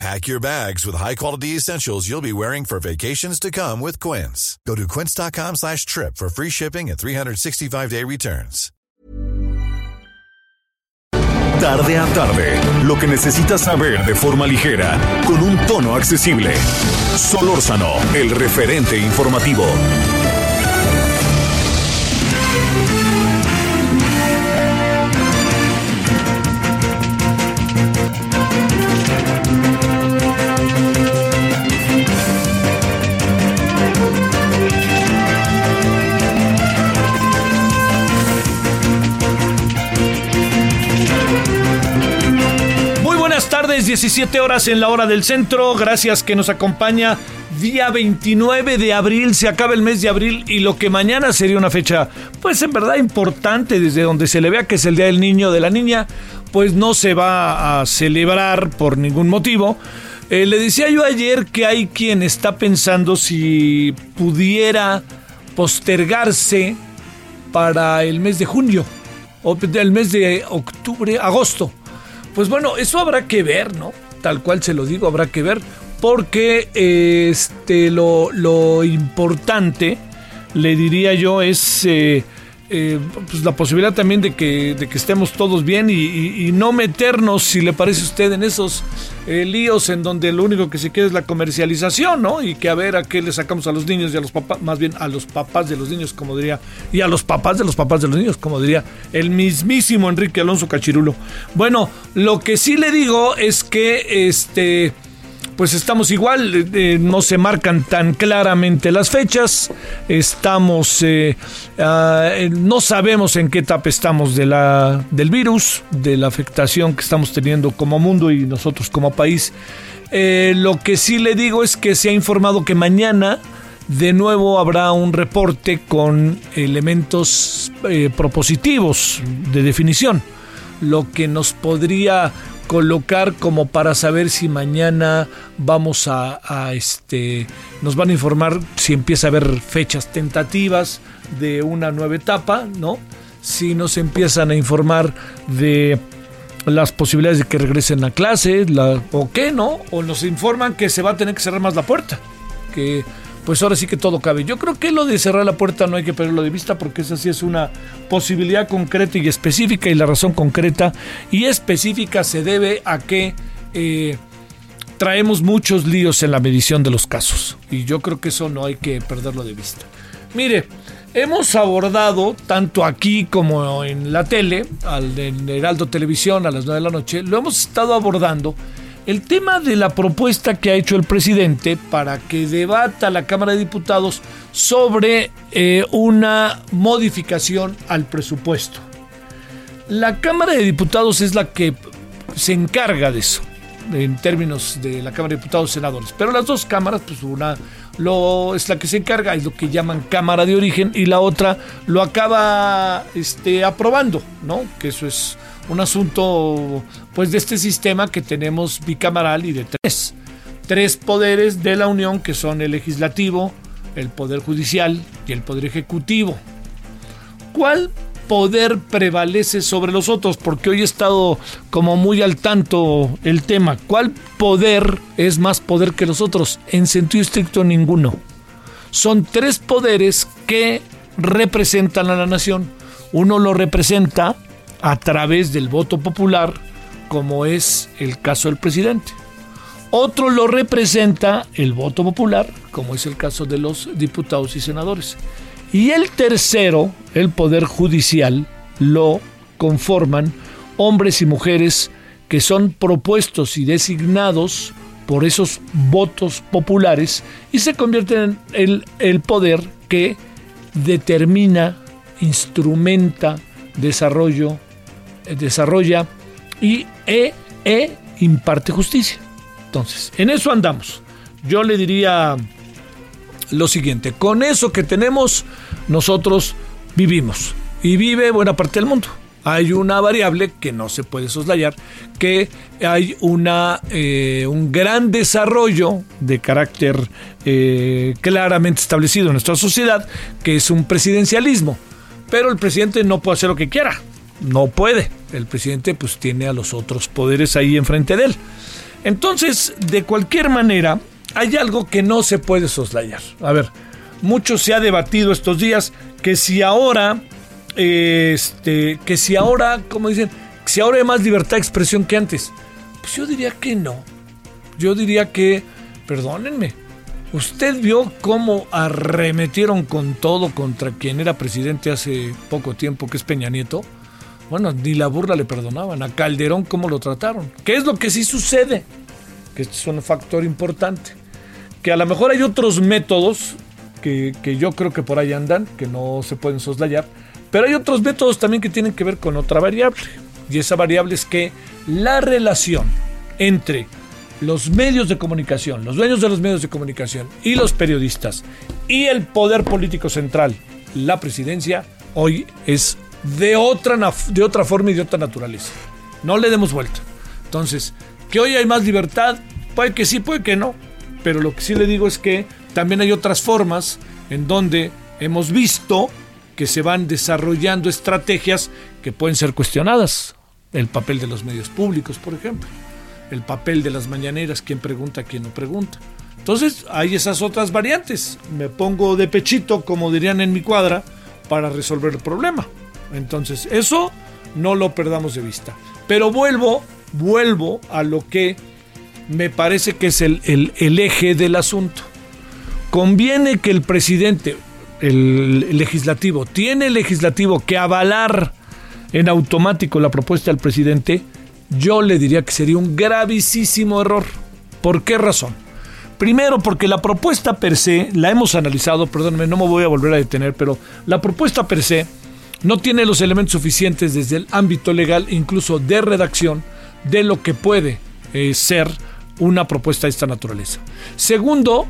Pack your bags with high-quality essentials you'll be wearing for vacations to come with Quince. Go to quince.com slash trip for free shipping and 365-day returns. Tarde a tarde, lo que necesitas saber de forma ligera, con un tono accesible. Solórzano, el referente informativo. Tardes, 17 horas en la hora del centro. Gracias que nos acompaña. Día 29 de abril, se acaba el mes de abril y lo que mañana sería una fecha, pues en verdad importante, desde donde se le vea que es el Día del Niño de la Niña, pues no se va a celebrar por ningún motivo. Eh, le decía yo ayer que hay quien está pensando si pudiera postergarse para el mes de junio o el mes de octubre, agosto. Pues bueno, eso habrá que ver, ¿no? Tal cual se lo digo, habrá que ver. Porque este, lo, lo importante, le diría yo, es eh, eh, pues la posibilidad también de que, de que estemos todos bien y, no meternos, si le parece a usted, en esos eh, líos en donde lo único que se quiere es la comercialización, ¿no? Y que a ver a qué le sacamos a los niños y a los papás, más bien a los papás de los niños, como diría, y a los papás de los papás de los niños, como diría el mismísimo Enrique Alonso Cachirulo. Bueno, lo que sí le digo es que este pues estamos igual, eh, eh, no se marcan tan claramente las fechas, estamos, eh, ah, eh, no sabemos en qué etapa estamos de la, del virus, de la afectación que estamos teniendo como mundo y nosotros como país. Eh, lo que sí le digo es que se ha informado que mañana de nuevo habrá un reporte con elementos eh, propositivos de definición lo que nos podría colocar como para saber si mañana vamos a, este nos van a informar si empieza a haber fechas tentativas de una nueva etapa, ¿no? Si nos empiezan a informar de las posibilidades de que regresen a clase, la, o qué, ¿no? O nos informan que se va a tener que cerrar más la puerta, que pues ahora sí que todo cabe. Yo creo que lo de cerrar la puerta no hay que perderlo de vista porque esa sí es una posibilidad concreta y específica y la razón concreta y específica se debe a que eh, traemos muchos líos en la medición de los casos y yo creo que eso no hay que perderlo de vista. Mire, hemos abordado tanto aquí como en la tele, al en Heraldo Televisión a las 9 de la noche, lo hemos estado abordando el tema de la propuesta que ha hecho el presidente para que debata la Cámara de Diputados sobre eh, una modificación al presupuesto. La Cámara de Diputados es la que se encarga de eso, en términos de la Cámara de Diputados y Senadores. Pero las dos cámaras, pues una es la que se encarga, es lo que llaman Cámara de Origen, y la otra lo acaba este, aprobando, ¿no? Que eso es un asunto pues de este sistema que tenemos bicamaral y de tres. Tres poderes de la Unión que son el legislativo, el poder judicial y el poder ejecutivo. ¿Cuál poder prevalece sobre los otros? Porque hoy he estado como muy al tanto el tema. ¿Cuál poder es más poder que los otros? En sentido estricto ninguno. Son tres poderes que representan a la nación. Uno lo representa a través del voto popular, como es el caso del presidente. Otro lo representa el voto popular, como es el caso de los diputados y senadores. Y el tercero, el poder judicial, lo conforman hombres y mujeres que son propuestos y designados por esos votos populares y se convierten en el, poder que determina, instrumenta, desarrollo, desarrolla y e, e imparte justicia. Entonces, en eso andamos. Yo le diría lo siguiente, con eso que tenemos, nosotros vivimos. y vive buena parte del mundo. Hay una variable que no se puede soslayar, que hay una, eh, un gran desarrollo de carácter eh, claramente establecido en nuestra sociedad, que es un presidencialismo. Pero el presidente no puede hacer lo que quiera, no puede. El presidente pues tiene a los otros poderes ahí enfrente de él. Entonces, de cualquier manera, hay algo que no se puede soslayar. A ver, mucho se ha debatido estos días que si ahora, este, que si ahora, como dicen, si ahora hay más libertad de expresión que antes. Pues yo diría que no. Yo diría que, perdónenme, usted vio cómo arremetieron con todo contra quien era presidente hace poco tiempo, que es Peña Nieto. Bueno, ni la burla le perdonaban. A Calderón cómo lo trataron. ¿Qué es lo que sí sucede? Que este es un factor importante. Que a lo mejor hay otros métodos que, que yo creo que por ahí andan, que no se pueden soslayar. Pero hay otros métodos también que tienen que ver con otra variable. Y esa variable es que la relación entre los medios de comunicación, los dueños de los medios de comunicación y los periodistas y el poder político central, la presidencia, hoy es de otra, de otra forma y de otra naturaleza. No le demos vuelta. Entonces, que hoy hay más libertad, puede que sí, puede que no. Pero lo que sí le digo es que también hay otras formas en donde hemos visto que se van desarrollando estrategias que pueden ser cuestionadas. El papel de los medios públicos, por ejemplo. El papel de las mañaneras, quién pregunta, quién no pregunta. Entonces hay esas otras variantes. Me pongo de pechito, como dirían en mi cuadra, para resolver el problema. Entonces, eso no lo perdamos de vista. Pero vuelvo, vuelvo a lo que me parece que es el, eje del asunto. Conviene que el presidente, el, legislativo, tiene el legislativo que avalar en automático la propuesta del presidente, yo le diría que sería un gravísimo error. ¿Por qué razón? Primero, porque la propuesta per se, la hemos analizado, perdónme, no me voy a volver a detener, pero la propuesta per se no tiene los elementos suficientes desde el ámbito legal, incluso de redacción, de lo que puede eh, ser una propuesta de esta naturaleza. Segundo,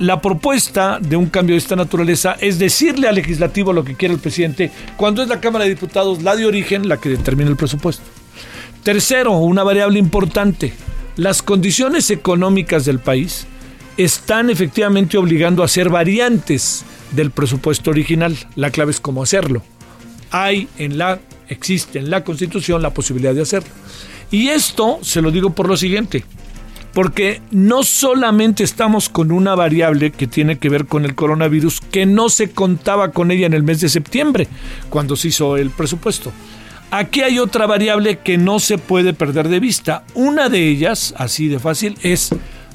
la propuesta de un cambio de esta naturaleza es decirle al legislativo lo que quiere el presidente cuando es la Cámara de Diputados la de origen la que determina el presupuesto. Tercero, una variable importante, las condiciones económicas del país están efectivamente obligando a hacer variantes del presupuesto original. La clave es cómo hacerlo hay en la, existe en la Constitución la posibilidad de hacerlo. Y esto se lo digo por lo siguiente, porque no solamente estamos con una variable que tiene que ver con el coronavirus, que no se contaba con ella en el mes de septiembre, cuando se hizo el presupuesto. Aquí hay otra variable que no se puede perder de vista. Una de ellas, así de fácil, es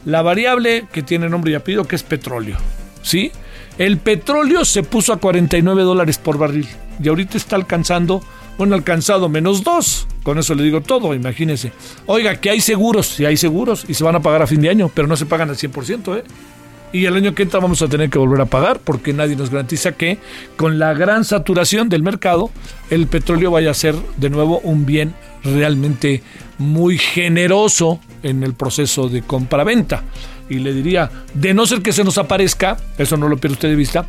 la variable que tiene nombre y apellido, que es petróleo. ¿Sí? El petróleo se puso a 49 dólares por barril y ahorita está alcanzando, bueno, alcanzado menos dos. Con eso le digo todo, imagínese. Oiga, que hay seguros, si hay seguros y se van a pagar a fin de año, pero no se pagan al 100%, ¿eh? Y el año que entra vamos a tener que volver a pagar porque nadie nos garantiza que con la gran saturación del mercado el petróleo vaya a ser de nuevo un bien realmente muy generoso en el proceso de compra-venta. Y le diría, de no ser que se nos aparezca, eso no lo pierda usted de vista,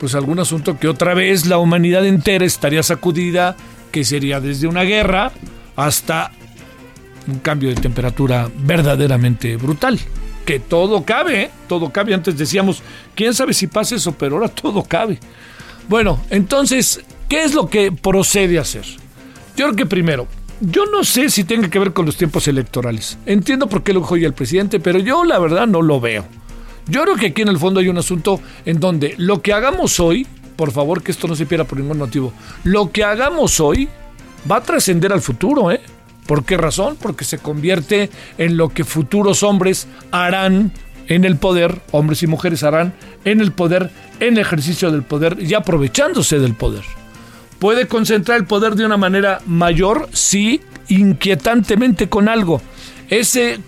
pues algún asunto que otra vez la humanidad entera estaría sacudida, que sería desde una guerra hasta un cambio de temperatura verdaderamente brutal. Que todo cabe, ¿eh? todo cabe. Antes decíamos, quién sabe si pasa eso, pero ahora todo cabe. Bueno, entonces, ¿qué es lo que procede a hacer? Yo creo que primero, yo no sé si tenga que ver con los tiempos electorales. Entiendo por qué lo dijo el presidente, pero yo la verdad no lo veo. Yo creo que aquí en el fondo hay un asunto en donde lo que hagamos hoy, por favor que esto no se pierda por ningún motivo, lo que hagamos hoy va a trascender al futuro, ¿eh? ¿Por qué razón? Porque se convierte en lo que futuros hombres harán en el poder, hombres y mujeres harán en el poder, en el ejercicio del poder y aprovechándose del poder. ¿Puede concentrar el poder de una manera mayor? Sí, inquietantemente con algo ese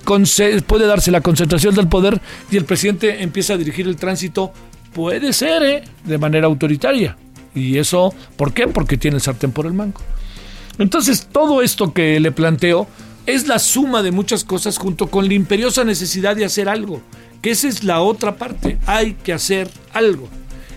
puede darse la concentración del poder y el presidente empieza a dirigir el tránsito, puede ser, ¿eh? de manera autoritaria. Y eso, ¿por qué? Porque tiene el sartén por el mango. Entonces, todo esto que le planteo es la suma de muchas cosas junto con la imperiosa necesidad de hacer algo, que esa es la otra parte, hay que hacer algo.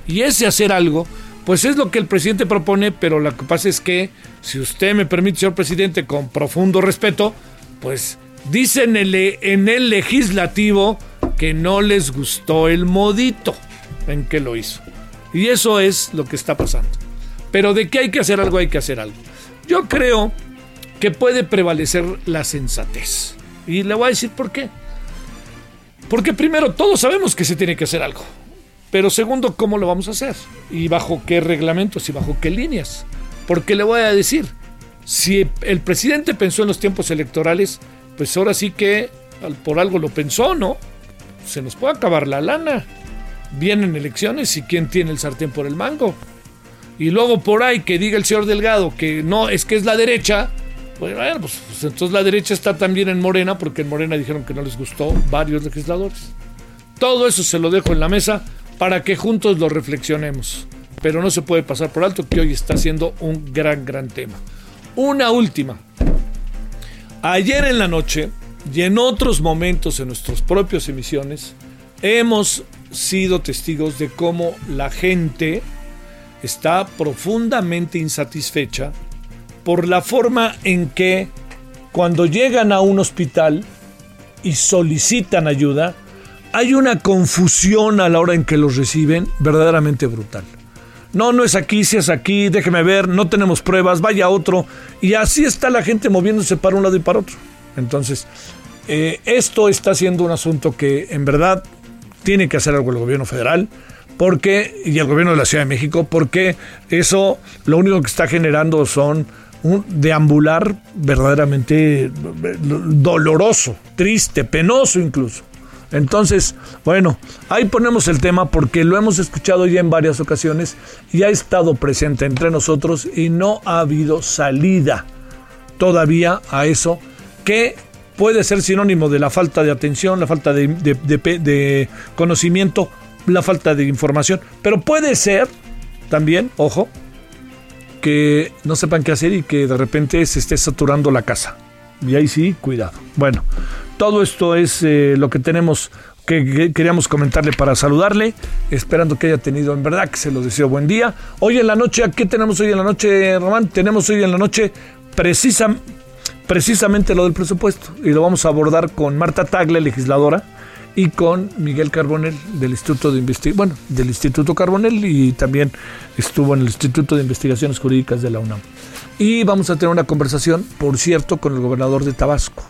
Y ese hacer algo Pues es lo que el presidente propone, pero lo que pasa es que, si usted me permite, señor presidente, con profundo respeto, pues dicen en el, en el legislativo que no les gustó el modito en que lo hizo. Y eso es lo que está pasando. Pero de que hay que hacer algo, hay que hacer algo. Yo creo que puede prevalecer la sensatez. Y le voy a decir por qué. Porque primero, todos sabemos que se tiene que hacer algo. Pero segundo, ¿cómo lo vamos a hacer? ¿Y bajo qué reglamentos y bajo qué líneas? Porque le voy a decir, si el presidente pensó en los tiempos electorales, pues ahora sí que por algo lo pensó, ¿no? Se nos puede acabar la lana. Vienen elecciones y quién tiene el sartén por el mango. Y luego por ahí que diga el señor Delgado que no, es que es la derecha, pues bueno, pues, pues entonces la derecha está también en Morena, porque en Morena dijeron que no les gustó varios legisladores. Todo eso se lo dejo en la mesa para que juntos lo reflexionemos. Pero no se puede pasar por alto que hoy está siendo un gran, gran tema. Una última. Ayer en la noche y en otros momentos en nuestras propias emisiones hemos sido testigos de cómo la gente está profundamente insatisfecha por la forma en que cuando llegan a un hospital y solicitan ayuda, hay una confusión a la hora en que los reciben verdaderamente brutal. No, no es aquí, si es aquí, déjeme ver, no tenemos pruebas, vaya otro. Y así está la gente moviéndose para un lado y para otro. Entonces, eh, esto está siendo un asunto que en verdad tiene que hacer algo el gobierno federal porque y el gobierno de la Ciudad de México porque eso lo único que está generando son un deambular verdaderamente doloroso, triste, penoso incluso. Entonces, bueno, ahí ponemos el tema porque lo hemos escuchado ya en varias ocasiones y ha estado presente entre nosotros y no ha habido salida todavía a eso que puede ser sinónimo de la falta de atención, la falta de, conocimiento, la falta de información, pero puede ser también, ojo, que no sepan qué hacer y que de repente se esté saturando la casa. Y ahí sí, cuidado. Bueno, todo esto es eh, lo que tenemos que, queríamos comentarle para saludarle, esperando que haya tenido en verdad que se lo deseo buen día. Hoy en la noche, ¿qué tenemos hoy en la noche, Román? Tenemos hoy en la noche precisa, precisamente lo del presupuesto y lo vamos a abordar con Marta Tagle, legisladora, y con Miguel Carbonel del Instituto de Investigación, bueno, del Instituto Carbonel y también estuvo en el Instituto de Investigaciones Jurídicas de la UNAM. Y vamos a tener una conversación, por cierto, con el gobernador de Tabasco,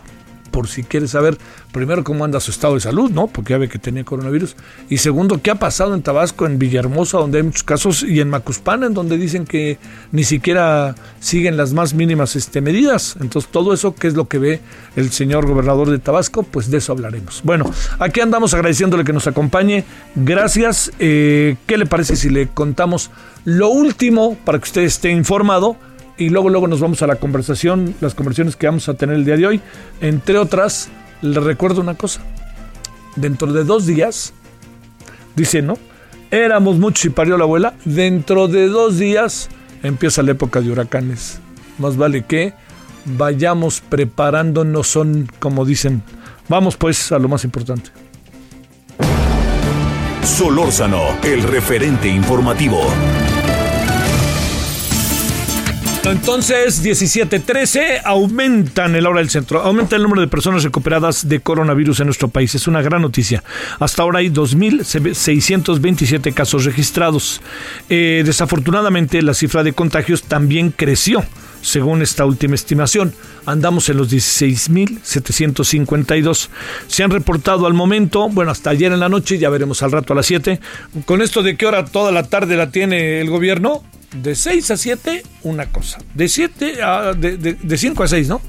por si quiere saber, primero, cómo anda su estado de salud, ¿no? Porque ya ve que tenía coronavirus. Y segundo, qué ha pasado en Tabasco, en Villahermosa, donde hay muchos casos, y en Macuspana, en donde dicen que ni siquiera siguen las más mínimas este, medidas. Entonces, todo eso, ¿qué es lo que ve el señor gobernador de Tabasco? Pues de eso hablaremos. Bueno, aquí andamos agradeciéndole que nos acompañe. Gracias. Eh, ¿Qué le parece si le contamos lo último para que usted esté informado? Y luego luego nos vamos a la conversación, las conversaciones que vamos a tener el día de hoy. Entre otras, le recuerdo una cosa. Dentro de dos días, dice, ¿no? Éramos muchos y parió la abuela. Dentro de dos días empieza la época de huracanes. Más vale que vayamos preparándonos, son como dicen. Vamos pues a lo más importante. Solórzano, el referente informativo. Entonces, 17-13 aumentan el hora del centro, aumenta el número de personas recuperadas de coronavirus en nuestro país. Es una gran noticia. Hasta ahora hay 2.627 casos registrados. Eh, desafortunadamente, la cifra de contagios también creció, según esta última estimación. Andamos en los 16.752. Se han reportado al momento, bueno, hasta ayer en la noche, ya veremos al rato a las 7. Con esto de qué hora toda la tarde la tiene el gobierno, de 6 a 7, una cosa. De 7 a, de, de, 5 a 6, ¿no?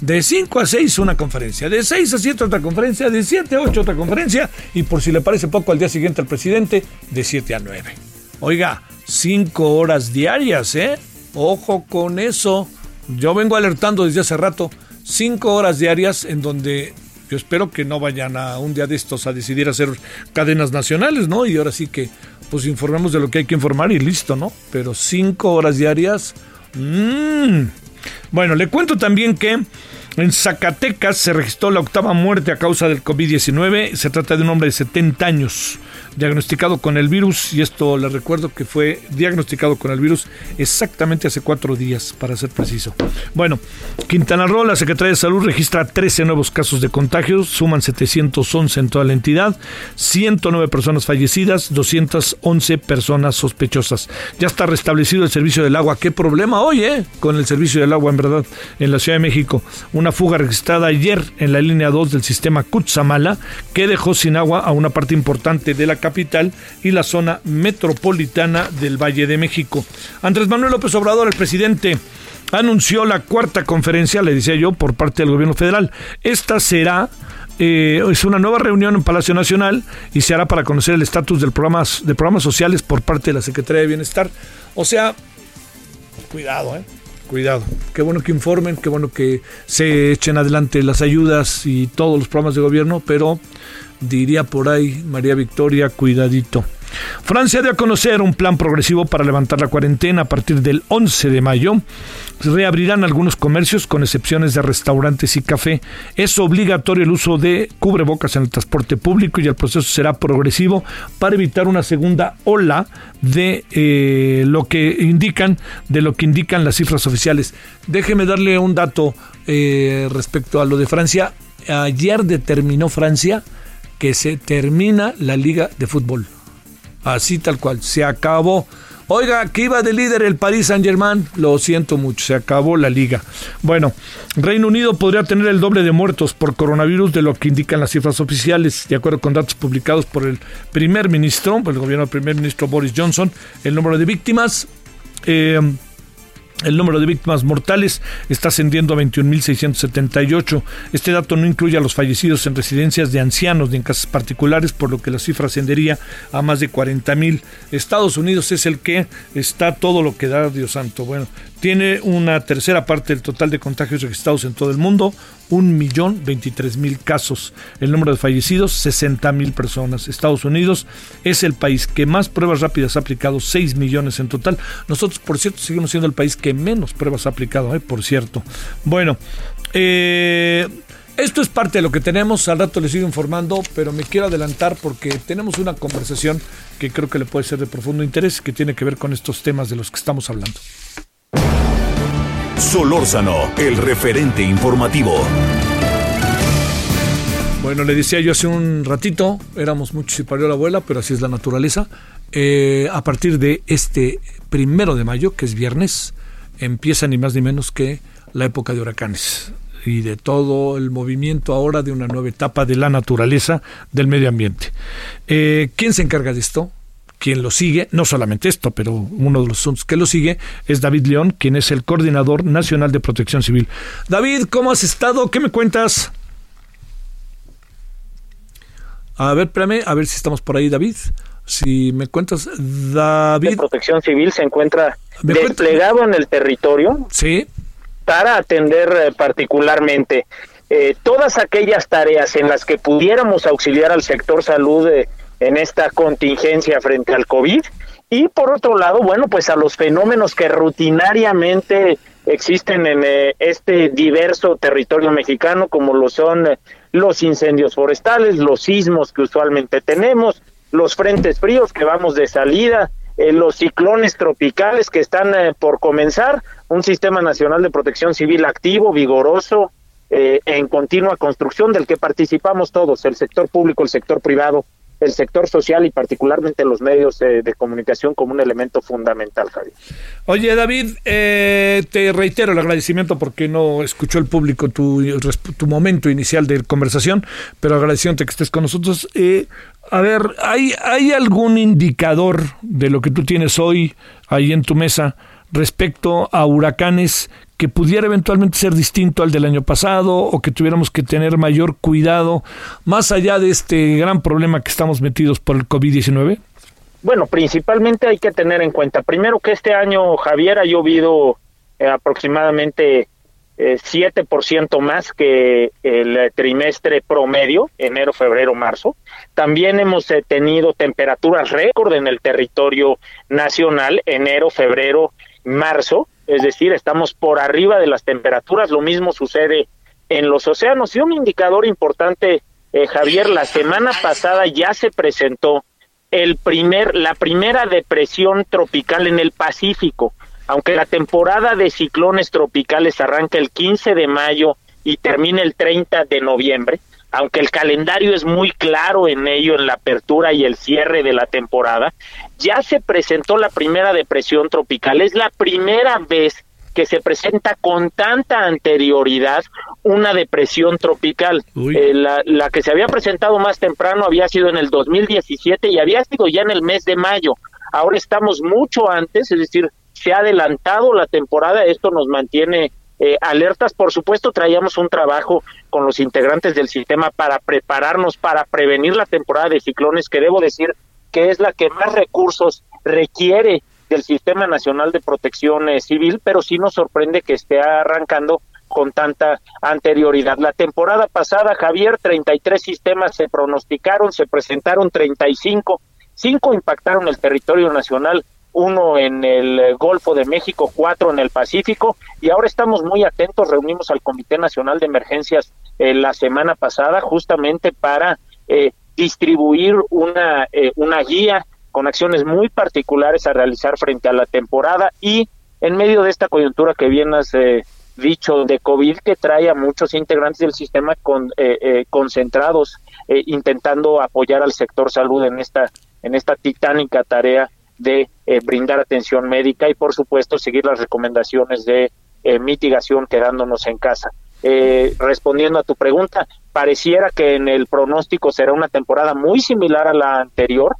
De 5 a 6 una conferencia, de 6 a 7 otra conferencia, de 7 a 8 otra conferencia y por si le parece poco al día siguiente al presidente, de 7 a 9. Oiga, 5 horas diarias, ¿eh? Ojo con eso. Yo vengo alertando desde hace rato, 5 horas diarias en donde yo espero que no vayan a un día de estos a decidir hacer cadenas nacionales, ¿no? Y ahora sí que pues informemos de lo que hay que informar y listo, ¿no? Pero cinco horas diarias. Mmm. Bueno, le cuento también que en Zacatecas se registró la octava muerte a causa del COVID-19. Se trata de un hombre de 70 años. Diagnosticado con el virus, y esto le recuerdo que fue diagnosticado con el virus exactamente hace cuatro días, para ser preciso. Bueno, Quintana Roo, la Secretaría de Salud registra 13 nuevos casos de contagios, suman 711 en toda la entidad, 109 personas fallecidas, 211 personas sospechosas. Ya está restablecido el servicio del agua. ¿Qué problema hoy, eh? Con el servicio del agua, en verdad, en la Ciudad de México. Una fuga registrada ayer en la línea 2 del sistema Cutzamala, que dejó sin agua a una parte importante de la capital y la zona metropolitana del Valle de México. Andrés Manuel López Obrador, el presidente, anunció la cuarta conferencia, le decía yo, por parte del gobierno federal. Esta será eh, es una nueva reunión en Palacio Nacional y se hará para conocer el estatus del programas, de programas sociales por parte de la Secretaría de Bienestar. O sea, cuidado, ¿eh? Cuidado. Qué bueno que informen, qué bueno que se echen adelante las ayudas y todos los programas de gobierno, pero diría por ahí María Victoria, cuidadito. Francia dio a conocer un plan progresivo para levantar la cuarentena a partir del 11 de mayo. Reabrirán algunos comercios con excepciones de restaurantes y café. Es obligatorio el uso de cubrebocas en el transporte público y el proceso será progresivo para evitar una segunda ola de eh, lo que indican de lo que indican las cifras oficiales. Déjeme darle un dato eh, respecto a lo de Francia. Ayer determinó Francia que se termina la liga de fútbol. Así tal cual, se acabó. Oiga, que iba de líder el Paris Saint Germain, lo siento mucho, se acabó la liga. Bueno, Reino Unido podría tener el doble de muertos por coronavirus de lo que indican las cifras oficiales, de acuerdo con datos publicados por el primer ministro, por el gobierno del primer ministro Boris Johnson. El número de víctimas eh, el número de víctimas mortales está ascendiendo a 21.678. Este dato no incluye a los fallecidos en residencias de ancianos ni en casas particulares, por lo que la cifra ascendería a más de 40.000. Estados Unidos es el que está todo lo que da, Dios santo. Bueno, tiene una tercera parte del total de contagios registrados en todo el mundo, un millón veintitrés mil casos. El número de fallecidos, 60 mil personas. Estados Unidos es el país que más pruebas rápidas ha aplicado, 6 millones en total. Nosotros, por cierto, seguimos siendo el país que menos pruebas ha aplicado, ¿eh? por cierto. Bueno, eh, esto es parte de lo que tenemos, al rato les sigo informando, pero me quiero adelantar porque tenemos una conversación que creo que le puede ser de profundo interés, que tiene que ver con estos temas de los que estamos hablando. Solórzano, el referente informativo. Bueno, le decía yo hace un ratito, éramos muchos y parió la abuela, pero así es la naturaleza. Eh, a partir de este primero de mayo, que es viernes, empieza ni más ni menos que la época de huracanes y de todo el movimiento ahora de una nueva etapa de la naturaleza, del medio ambiente. Eh, ¿Quién se encarga de esto? Quien lo sigue, no solamente esto, pero uno de los asuntos que lo sigue es David León, quien es el coordinador nacional de protección civil. David, ¿cómo has estado? ¿Qué me cuentas? A ver, espérame, a ver si estamos por ahí, David. Si me cuentas, David. De protección civil se encuentra desplegado en el territorio. Sí. Para atender eh, particularmente eh, todas aquellas tareas en las que pudiéramos auxiliar al sector salud. Eh, en esta contingencia frente al COVID. Y por otro lado, bueno, pues a los fenómenos que rutinariamente existen en eh, este diverso territorio mexicano, como lo son eh, los incendios forestales, los sismos que usualmente tenemos, los frentes fríos que vamos de salida, eh, los ciclones tropicales que están por comenzar, un sistema nacional de protección civil activo, vigoroso, en continua construcción del que participamos todos, el sector público, el sector privado, el sector social y particularmente los medios de, comunicación como un elemento fundamental, Javier. Oye, David, eh, te reitero el agradecimiento porque no escuchó el público tu, tu momento inicial de conversación, pero agradeciéndote que estés con nosotros. Eh, a ver, ¿hay, ¿hay algún indicador de lo que tú tienes hoy ahí en tu mesa respecto a huracanes que pudiera eventualmente ser distinto al del año pasado o que tuviéramos que tener mayor cuidado más allá de este gran problema que estamos metidos por el COVID-19? Bueno, principalmente hay que tener en cuenta, primero que este año, Javier, ha llovido eh, aproximadamente eh, 7% más que el trimestre promedio, enero, febrero, marzo. También hemos eh, tenido temperaturas récord en el territorio nacional, enero, febrero, marzo es decir, estamos por arriba de las temperaturas, lo mismo sucede en los océanos. Y un indicador importante, eh, Javier, la semana pasada ya se presentó el primer, la primera depresión tropical en el Pacífico. Aunque la temporada de ciclones tropicales arranca el 15 de mayo y termina el 30 de noviembre, aunque el calendario es muy claro en ello, en la apertura y el cierre de la temporada, ya se presentó la primera depresión tropical. Es la primera vez que se presenta con tanta anterioridad una depresión tropical. Eh, la, la, que se había presentado más temprano había sido en el 2017 y había sido ya en el mes de mayo. Ahora estamos mucho antes, es decir, se ha adelantado la temporada, esto nos mantiene eh, alertas. Por supuesto, traíamos un trabajo con los integrantes del sistema para prepararnos, para prevenir la temporada de ciclones, que debo decir que es la que más recursos requiere del Sistema Nacional de Protección eh, Civil, pero sí nos sorprende que esté arrancando con tanta anterioridad. La temporada pasada, Javier, 33 sistemas se pronosticaron, se presentaron 35, cinco impactaron el territorio nacional, uno en el Golfo de México, cuatro en el Pacífico, y ahora estamos muy atentos, reunimos al Comité Nacional de Emergencias eh, la semana pasada justamente para eh, distribuir una, eh, una guía con acciones muy particulares a realizar frente a la temporada y en medio de esta coyuntura que bien has dicho de COVID que trae a muchos integrantes del sistema con, concentrados intentando apoyar al sector salud en esta en esta titánica tarea de eh, brindar atención médica y por supuesto seguir las recomendaciones de eh, mitigación quedándonos en casa. Eh, respondiendo a tu pregunta, pareciera que en el pronóstico será una temporada muy similar a la anterior,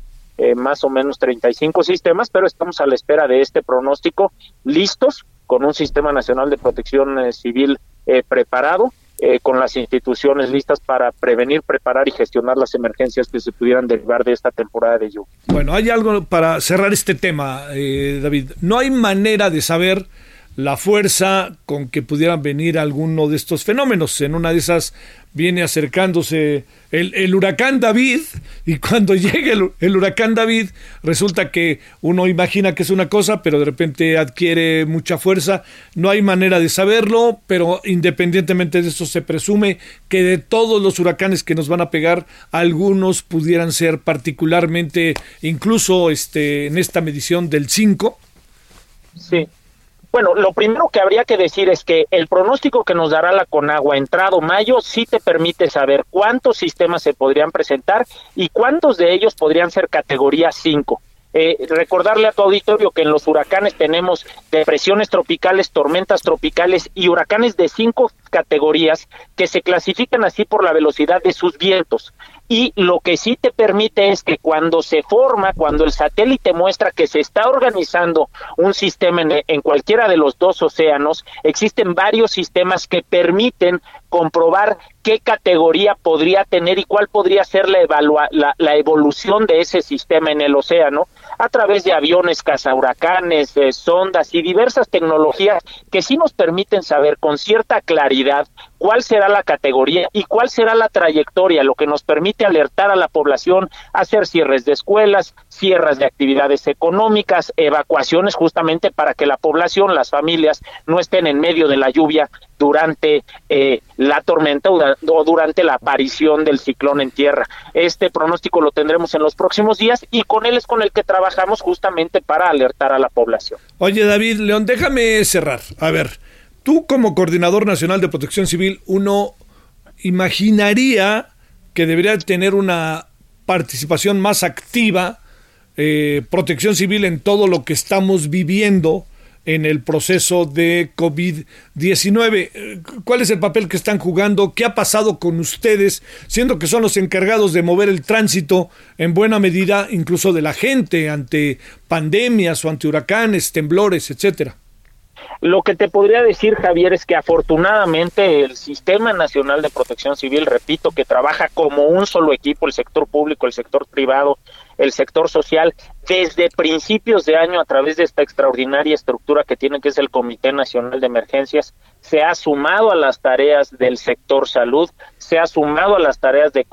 más o menos 35 sistemas, pero estamos a la espera de este pronóstico, listos, con un sistema nacional de protección civil preparado eh, con las instituciones listas para prevenir, preparar y gestionar las emergencias que se pudieran derivar de esta temporada de lluvia. Bueno, hay algo para cerrar este tema, eh, David. No hay manera de saber la fuerza con que pudieran venir alguno de estos fenómenos. En una de esas viene acercándose el, huracán David y cuando llegue el, huracán David resulta que uno imagina que es una cosa, pero de repente adquiere mucha fuerza. No hay manera de saberlo, pero independientemente de eso se presume que de todos los huracanes que nos van a pegar, algunos pudieran ser particularmente, incluso este, en esta medición del 5. Sí, bueno, lo primero que habría que decir es que el pronóstico que nos dará la Conagua entrado mayo sí te permite saber cuántos sistemas se podrían presentar y cuántos de ellos podrían ser categoría 5. Eh, recordarle a tu auditorio que en los huracanes tenemos depresiones tropicales, tormentas tropicales y huracanes de cinco categorías que se clasifican así por la velocidad de sus vientos y lo que sí te permite es que cuando se forma, cuando el satélite muestra que se está organizando un sistema en, cualquiera de los dos océanos, existen varios sistemas que permiten comprobar qué categoría podría tener y cuál podría ser la, la, evolución de ese sistema en el océano a través de aviones cazahuracanes, de sondas y diversas tecnologías que sí nos permiten saber con cierta claridad cuál será la categoría y cuál será la trayectoria, lo que nos permite alertar a la población, hacer cierres de escuelas, cierres de actividades económicas, evacuaciones justamente para que la población, las familias, no estén en medio de la lluvia durante eh, la tormenta o durante la aparición del ciclón en tierra. Este pronóstico lo tendremos en los próximos días y con él es con el que trabajamos justamente para alertar a la población. Oye David León, déjame cerrar. A ver, tú como coordinador nacional de protección civil, uno imaginaría que debería tener una participación más activa, eh, protección civil en todo lo que estamos viviendo en el proceso de COVID-19. ¿Cuál es el papel que están jugando? ¿Qué ha pasado con ustedes, siendo que son los encargados de mover el tránsito en buena medida incluso de la gente ante pandemias o ante huracanes, temblores, etcétera? Lo que te podría decir, Javier, es que afortunadamente el Sistema Nacional de Protección Civil, repito, que trabaja como un solo equipo, el sector público, el sector privado, el sector social, desde principios de año a través de esta extraordinaria estructura que tiene, que es el Comité Nacional de Emergencias, se ha sumado a las tareas del sector salud, se ha sumado a las tareas de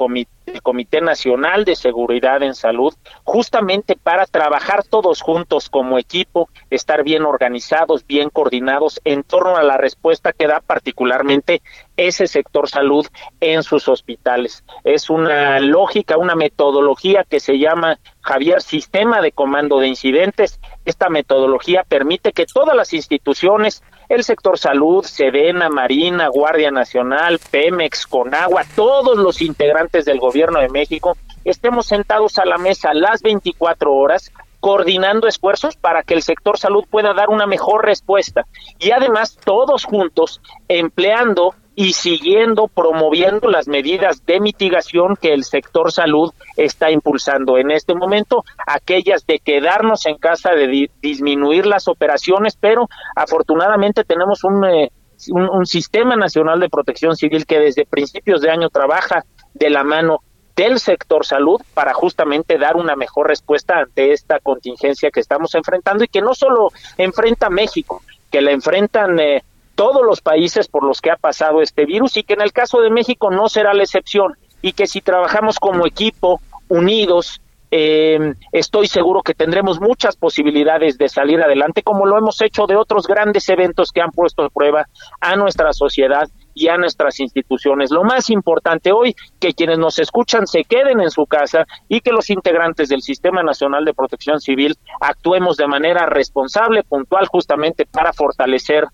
el Comité Nacional de Seguridad en Salud, justamente para trabajar todos juntos como equipo, estar bien organizados, bien coordinados en torno a la respuesta que da particularmente ese sector salud en sus hospitales. Es una lógica, una metodología que se llama Javier Sistema de Comando de Incidentes. Esta metodología permite que todas las instituciones, el sector salud, Sedena, Marina, Guardia Nacional, Pemex, Conagua, todos los integrantes del gobierno de México, estemos sentados a la mesa las 24 horas coordinando esfuerzos para que el sector salud pueda dar una mejor respuesta. Y además todos juntos empleando y siguiendo promoviendo las medidas de mitigación que el sector salud está impulsando. En este momento, aquellas de quedarnos en casa, de disminuir las operaciones, pero afortunadamente tenemos eh, un, un, sistema nacional de protección civil que desde principios de año trabaja de la mano del sector salud para justamente dar una mejor respuesta ante esta contingencia que estamos enfrentando y que no solo enfrenta México, que la enfrentan eh, todos los países por los que ha pasado este virus y que en el caso de México no será la excepción y que si trabajamos como equipo, unidos, eh, estoy seguro que tendremos muchas posibilidades de salir adelante, como lo hemos hecho de otros grandes eventos que han puesto a prueba a nuestra sociedad y a nuestras instituciones. Lo más importante hoy, que quienes nos escuchan se queden en su casa y que los integrantes del Sistema Nacional de Protección Civil actuemos de manera responsable, puntual, justamente para fortalecer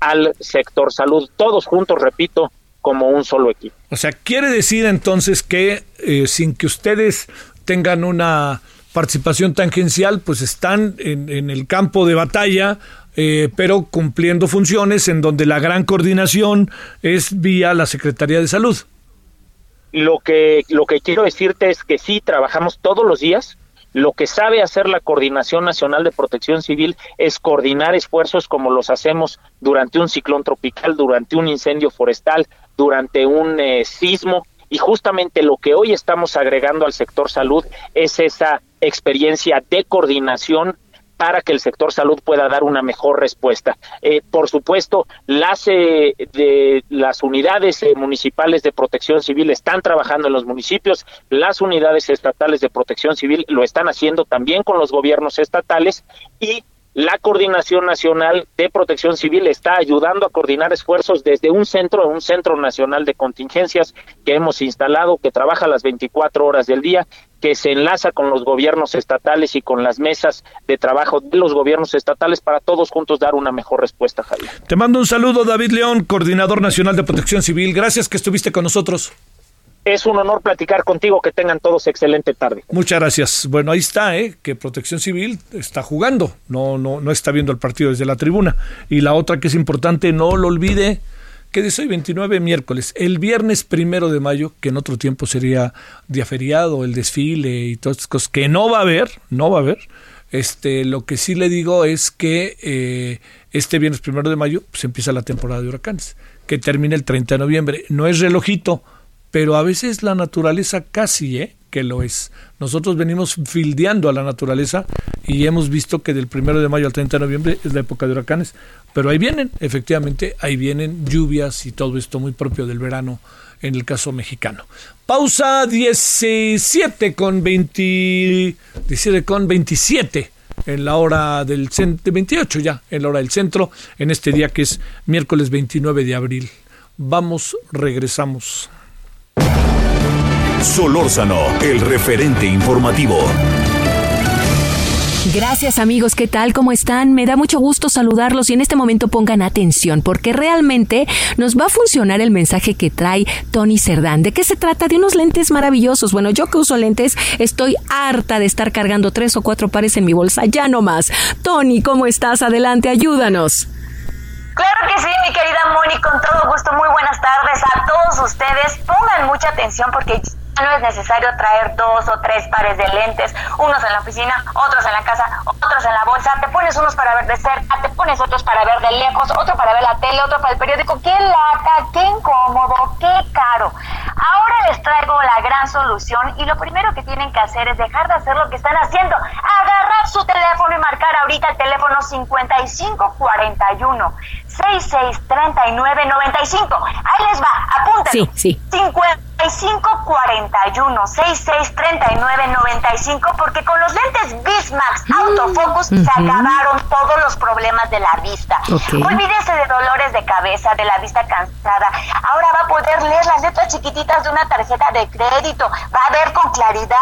al sector salud, todos juntos, repito, como un solo equipo. O sea, quiere decir entonces que eh, sin que ustedes tengan una participación tangencial, pues están en, el campo de batalla, eh, pero cumpliendo funciones en donde la gran coordinación es vía la Secretaría de Salud. Lo que, lo que quiero decirte es que sí, trabajamos todos los días, lo que sabe hacer la Coordinación Nacional de Protección Civil es coordinar esfuerzos como los hacemos durante un ciclón tropical, durante un incendio forestal, durante un eh, sismo. Y justamente lo que hoy estamos agregando al sector salud es esa experiencia de coordinación para que el sector salud pueda dar una mejor respuesta. Eh, por supuesto, las, eh, unidades eh, municipales de protección civil están trabajando en los municipios, las unidades estatales de protección civil lo están haciendo también con los gobiernos estatales y la Coordinación Nacional de Protección Civil está ayudando a coordinar esfuerzos desde un centro, un centro nacional de contingencias que hemos instalado, que trabaja las 24 horas del día, que se enlaza con los gobiernos estatales y con las mesas de trabajo de los gobiernos estatales para todos juntos dar una mejor respuesta, Javier. Te mando un saludo, David León, Coordinador Nacional de Protección Civil. Gracias que estuviste con nosotros. Es un honor platicar contigo. Que tengan todos excelente tarde. Muchas gracias. Bueno, ahí está, ¿eh? que Protección Civil está jugando, no, no, no está viendo el partido desde la tribuna. Y la otra que es importante, no lo olvide, que dice hoy 29 miércoles, el viernes primero de mayo, que en otro tiempo sería día feriado, el desfile y todas estas cosas, que no va a haber, no va a haber. Este, lo que sí le digo es que eh, este viernes primero de mayo se pues, empieza la temporada de huracanes, que termina el 30 de noviembre. No es relojito, pero a veces la naturaleza casi, ¿eh? que lo es. Nosotros venimos fildeando a la naturaleza y hemos visto que del primero de mayo al 30 de noviembre es la época de huracanes, pero ahí vienen, efectivamente, ahí vienen lluvias y todo esto muy propio del verano en el caso mexicano. Pausa 17 con 20, 17 con 27 en la hora del centro, 28 ya, en la hora del centro, en este día que es miércoles 29 de abril. Vamos, regresamos. Solórzano, el referente informativo. Gracias amigos, ¿qué tal? ¿Cómo están? Me da mucho gusto saludarlos y en este momento pongan atención porque realmente nos va a funcionar el mensaje que trae Tony Cerdán. ¿De qué se trata? De unos lentes maravillosos. Bueno, yo que uso lentes estoy harta de estar cargando tres o cuatro pares en mi bolsa, ya no más. Tony, ¿cómo estás? Adelante, ayúdanos. Claro que sí, mi querida Moni, con todo gusto. Muy buenas tardes a todos ustedes. Pongan mucha atención porque no es necesario traer dos o tres pares de lentes, unos en la oficina, otros en la casa, otros en la bolsa. Te pones unos para ver de cerca, te pones otros para ver de lejos, otro para ver la tele, otro para el periódico. ¡Qué lata! ¡Qué incómodo! ¡Qué caro! Ahora les traigo la gran solución y lo primero que tienen que hacer es dejar de hacer lo que están haciendo. Agarrar su teléfono y marcar ahorita el teléfono 5541 663995. Ahí les va, apunten. Sí, sí. 55 5541 6639 95 porque con los lentes Bismax Autofocus se acabaron todos los problemas de la vista. Olvídese de dolores de cabeza, de la vista cansada. Ahora va a poder leer las letras chiquititas de una tarjeta de crédito. Va a ver con claridad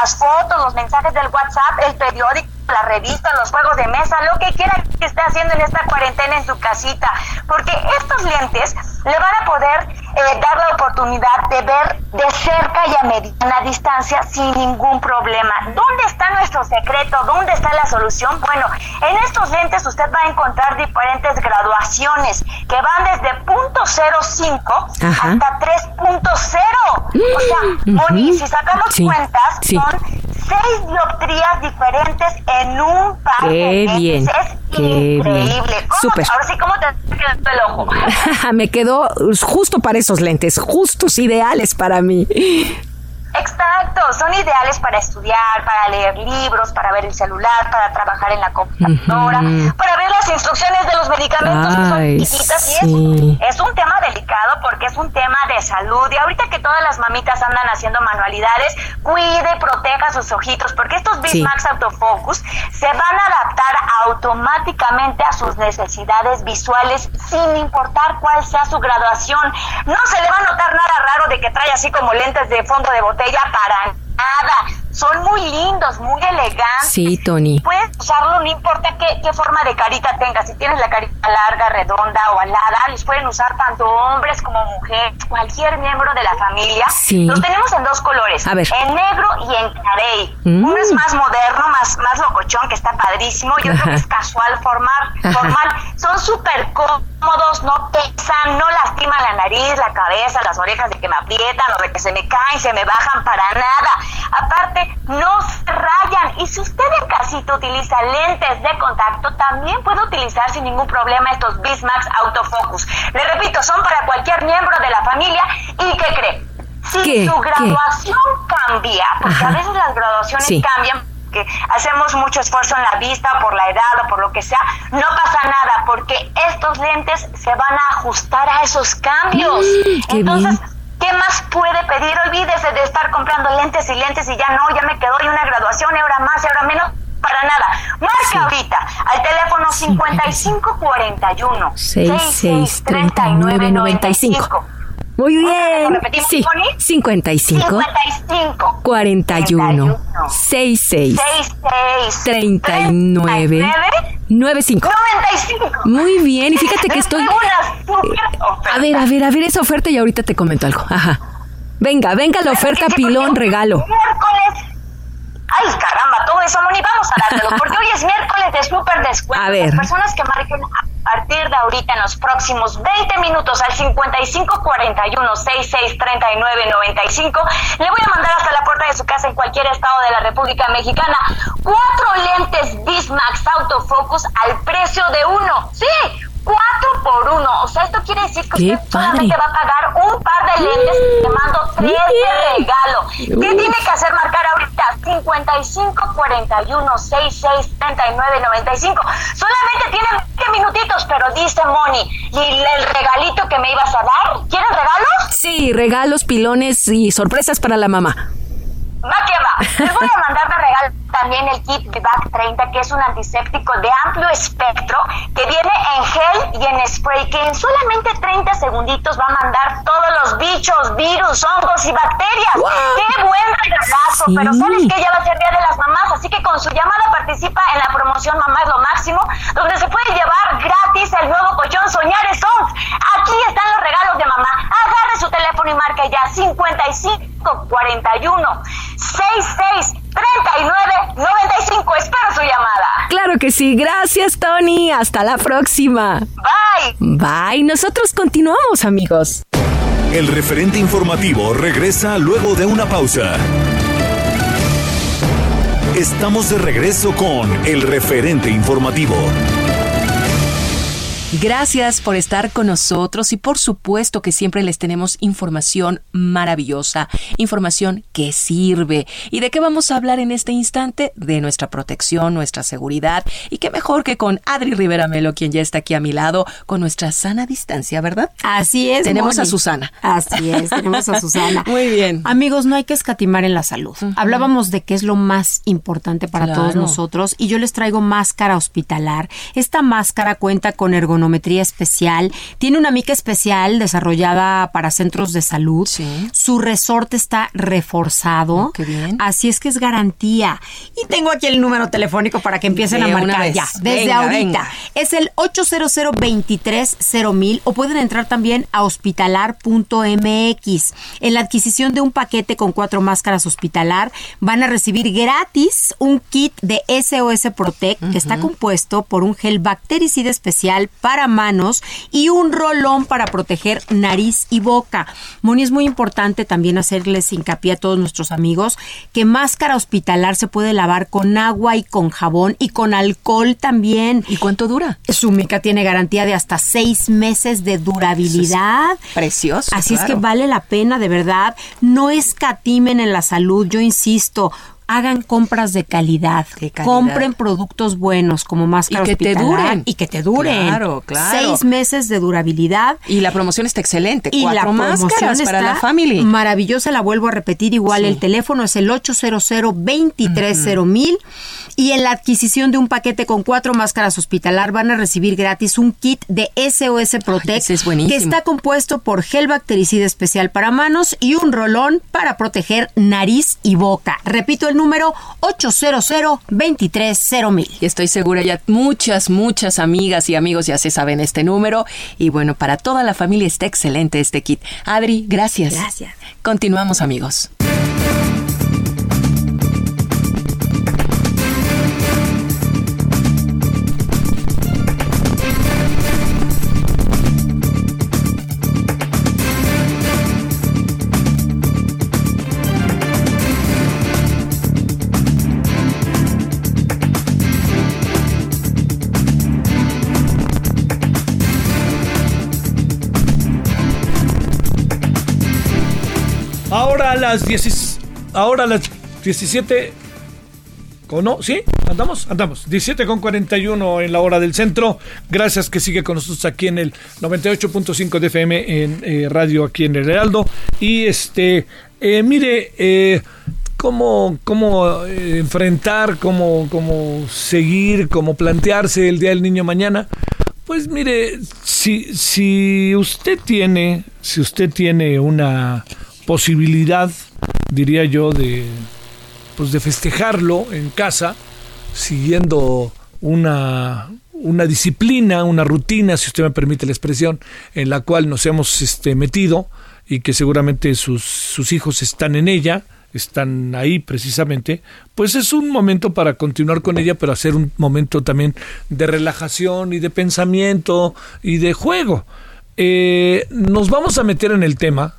las fotos, los mensajes del WhatsApp, el periódico la revista, los juegos de mesa, lo que quiera que esté haciendo en esta cuarentena en su casita, porque estos lentes le van a poder eh, dar la oportunidad de ver de cerca y a mediana distancia sin ningún problema. ¿Dónde está nuestro secreto? ¿Dónde está la solución? Bueno, en estos lentes usted va a encontrar diferentes graduaciones que van desde punto .05 hasta 3.0. O sea, Moni, si sacamos cuentas, son seis dioptrías diferentes en un par Qué bien. Es increíble. Súper. Ahora sí, ¿cómo te quedó el ojo? Me quedó justo para esos lentes, justos, ideales para mí. Exacto, son ideales para estudiar, para leer libros, para ver el celular, para trabajar en la computadora, para ver las instrucciones de los medicamentos que son chiquitas y es, un tema delicado porque es un tema de salud y ahorita que todas las mamitas andan haciendo manualidades, cuide proteja sus ojitos porque estos Bismax Autofocus se van a adaptar automáticamente a sus necesidades visuales sin importar cuál sea su graduación. No se le va a notar nada raro de que trae así como lentes de fondo de botella ella para nada. Son muy lindos, muy elegantes. Sí, Tony. Puedes usarlo, no importa qué, qué forma de carita tengas. Si tienes la carita larga, redonda o alada, los pueden usar tanto hombres como mujeres, cualquier miembro de la familia. Sí. Los tenemos en dos colores, A ver. en negro y en carey. Mm. Uno es más moderno, más, más locochón, que está padrísimo, y otro que es casual, formal. formal. Son súper cómodos, no pesan, no lastiman la nariz, la cabeza, las orejas de que me aprietan o de que se me caen, se me bajan para nada. Aparte, no se rayan. Y si usted en casita utiliza lentes de contacto, también puede utilizar sin ningún problema estos Bismax Autofocus. Le repito, son para cualquier miembro de la familia. ¿Y qué cree? Si ¿Qué? su ¿Qué? graduación cambia, porque Ajá. a veces las graduaciones Sí. cambian que hacemos mucho esfuerzo en la vista por la edad o por lo que sea, no pasa nada porque estos lentes se van a ajustar a esos cambios. Mm, Entonces, bien. ¿Qué más puede pedir? Olvídese de estar comprando lentes y lentes y ya no, ya me quedó y una graduación y ahora más y ahora menos. Para nada. Marca ahorita al teléfono 5541 663995. Muy bien. repetimos, Sí. Moni? 55 55 41 66 66 39 95. 95. Muy bien, y fíjate que estoy. A ver, a ver, a ver esa oferta y ahorita te comento algo. Ajá. Venga, venga la oferta Sí, pilón regalo. Miércoles. Ay, caramba, todo eso, Moni, vamos a dártelo, porque hoy es miércoles de súper descuento. A ver. Las personas que marquen partir de ahorita en los próximos 20 minutos al 5541 6639 95, le voy a mandar hasta la puerta de su casa en cualquier estado de la República Mexicana cuatro lentes Bismax Autofocus al precio de uno. Sí, cuatro por uno. O sea, esto quiere decir que ¡Qué usted solamente padre! va a pagar un par de lentes y le mando tres de regalo. ¿Qué tiene que hacer marcar ahorita? 55 41 66 39 95. Solamente tiene 20 minutitos, pero dice Moni. ¿Y el regalito que me ibas a dar? ¿Quieren regalos? Sí, regalos, pilones y sorpresas para la mamá. Va que va. Les voy a mandar de regalo también el kit de Back 30, que es un antiséptico de amplio espectro que viene en gel y en spray, que en solamente 30 segunditos va a mandar todos los bichos, virus, hongos y bacterias. ¡Qué buen regalazo! Sí. Pero ¿sabes que Ya va a ser Día de las Mamás, así que con su llamada participa en la promoción Mamá es lo máximo, donde se puede llevar gratis el nuevo colchón Soñares Songs. Aquí están los regalos de mamá. Agarre su teléfono y marca ya 55 41 66 39 95. Espero su llamada. Claro que sí, gracias Tony. Hasta la próxima. Bye. Bye, nosotros continuamos amigos. El referente informativo regresa luego de una pausa. Estamos de regreso con el referente informativo. Gracias por estar con nosotros y por supuesto que siempre les tenemos información maravillosa, información que sirve. ¿Y de qué vamos a hablar en este instante? De nuestra protección, nuestra seguridad y qué mejor que con Adri Rivera Melo, quien ya está aquí a mi lado, con nuestra sana distancia, ¿verdad? Así es. Tenemos a Susana. Así es, tenemos a Susana. Muy bien. Amigos, no hay que escatimar en la salud. Hablábamos de qué es lo más importante para todos nosotros y yo les traigo máscara hospitalar. Esta máscara cuenta con ergonomía especial. Tiene una mica especial desarrollada para centros de salud. Su resorte está reforzado. Oh, bien. Así es que es garantía. Y tengo aquí el número telefónico para que empiecen a marcar ya. Desde ahorita. Es el 800 23 mil o pueden entrar también a hospitalar.mx. En la adquisición de un paquete con cuatro máscaras hospitalar van a recibir gratis un kit de SOS Protect que está compuesto por un gel bactericida especial para para manos y un rolón para proteger nariz y boca. Moni, es muy importante también hacerles hincapié a todos nuestros amigos que máscara hospitalar se puede lavar con agua y con jabón y con alcohol también. ¿Y cuánto dura? Su mica tiene garantía de hasta seis meses de durabilidad. precioso. Así es que vale la pena, de verdad. No escatimen en la salud, yo insisto hagan compras de calidad, compren productos buenos como máscara y que te duren y que te duren. Claro, claro. Seis meses de durabilidad y la promoción está excelente. Y Cuatro la máscaras para la familia. Maravillosa, la vuelvo a repetir. Igual el teléfono es el 800 230 mil y en la adquisición de un paquete con cuatro máscaras hospitalar van a recibir gratis un kit de SOS Protect que está compuesto por gel bactericida especial para manos y un rolón para proteger nariz y boca. Repito el número 800 230 mil. Y estoy segura ya muchas, muchas amigas y amigos ya se saben este número y bueno, para toda la familia está excelente este kit. Adri, gracias. Gracias. Continuamos amigos. Ahora las 10, ahora las 17 no? ¿Sí? ¿Andamos? Andamos. 17 con 41 en la hora del centro. Gracias que sigue con nosotros aquí en el 98.5 de FM en eh, radio aquí en el Heraldo. Y este, eh, mire, eh, cómo, cómo enfrentar, cómo, cómo seguir, cómo plantearse el Día del Niño mañana. Pues mire, si, si usted tiene, si usted tiene una posibilidad, diría yo, de, pues de festejarlo en casa, siguiendo una, una disciplina, una rutina, si usted me permite la expresión, en la cual nos hemos este, metido y que seguramente sus, sus hijos están en ella, están ahí precisamente, pues es un momento para continuar con ella, pero hacer un momento también de relajación y de pensamiento y de juego. Eh, nos vamos a meter en el tema,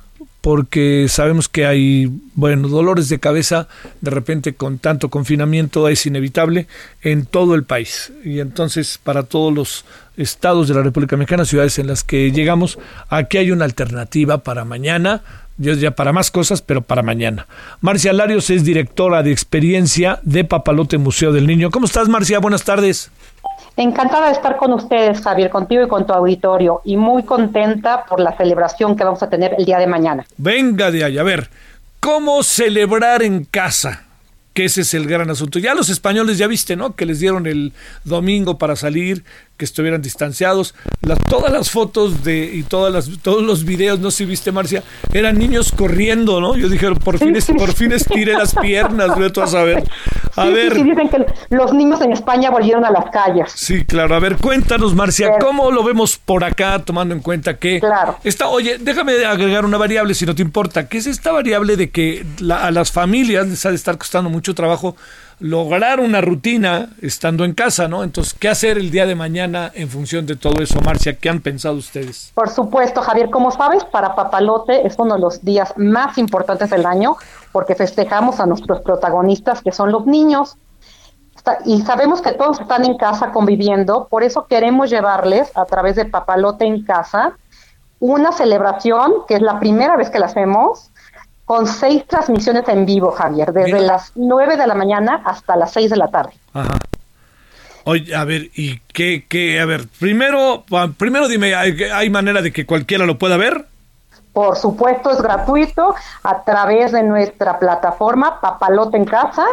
porque sabemos que hay, bueno, dolores de cabeza, de repente con tanto confinamiento es inevitable en todo el país. Y entonces para todos los estados de la República Mexicana, ciudades en las que llegamos, aquí hay una alternativa para mañana, ya para más cosas, pero para mañana. Marcia Larios es directora de experiencia de Papalote Museo del Niño. ¿Cómo estás, Marcia? Buenas tardes. Encantada de estar con ustedes, Javier, contigo y con tu auditorio, y muy contenta por la celebración que vamos a tener el día de mañana. Venga de ahí, a ver, ¿cómo celebrar en casa? Que ese es el gran asunto. Ya los españoles, ya viste, ¿no? Que les dieron el domingo para salir, que estuvieran distanciados. todas las fotos de y todas las, todos los videos, no sé si viste Marcia, eran niños corriendo, ¿no? Yo dije, por fin, por fin estiré las piernas, vete a saber. A ver. Sí, dicen que los niños en España volvieron a las calles. Sí, claro. A ver, cuéntanos, Marcia, ¿cómo lo vemos por acá, tomando en cuenta que claro. está, oye, déjame agregar una variable si no te importa, que es esta variable de que a las familias les ha de estar costando mucho trabajo lograr una rutina estando en casa, ¿no? Entonces, ¿qué hacer el día de mañana en función de todo eso, Marcia? ¿Qué han pensado ustedes? Por supuesto, Javier, como sabes, para Papalote es uno de los días más importantes del año porque festejamos a nuestros protagonistas, que son los niños. y sabemos que todos están en casa conviviendo, por eso queremos llevarles a través de Papalote en casa una celebración, que es la primera vez que la hacemos, con seis transmisiones en vivo, Javier, desde las nueve de la mañana hasta las seis de la tarde. Ajá. Oye, a ver, ¿y qué, qué? A ver, primero, primero dime, ¿hay, manera de que cualquiera lo pueda ver? Por supuesto, es gratuito a través de nuestra plataforma Papalote en Casa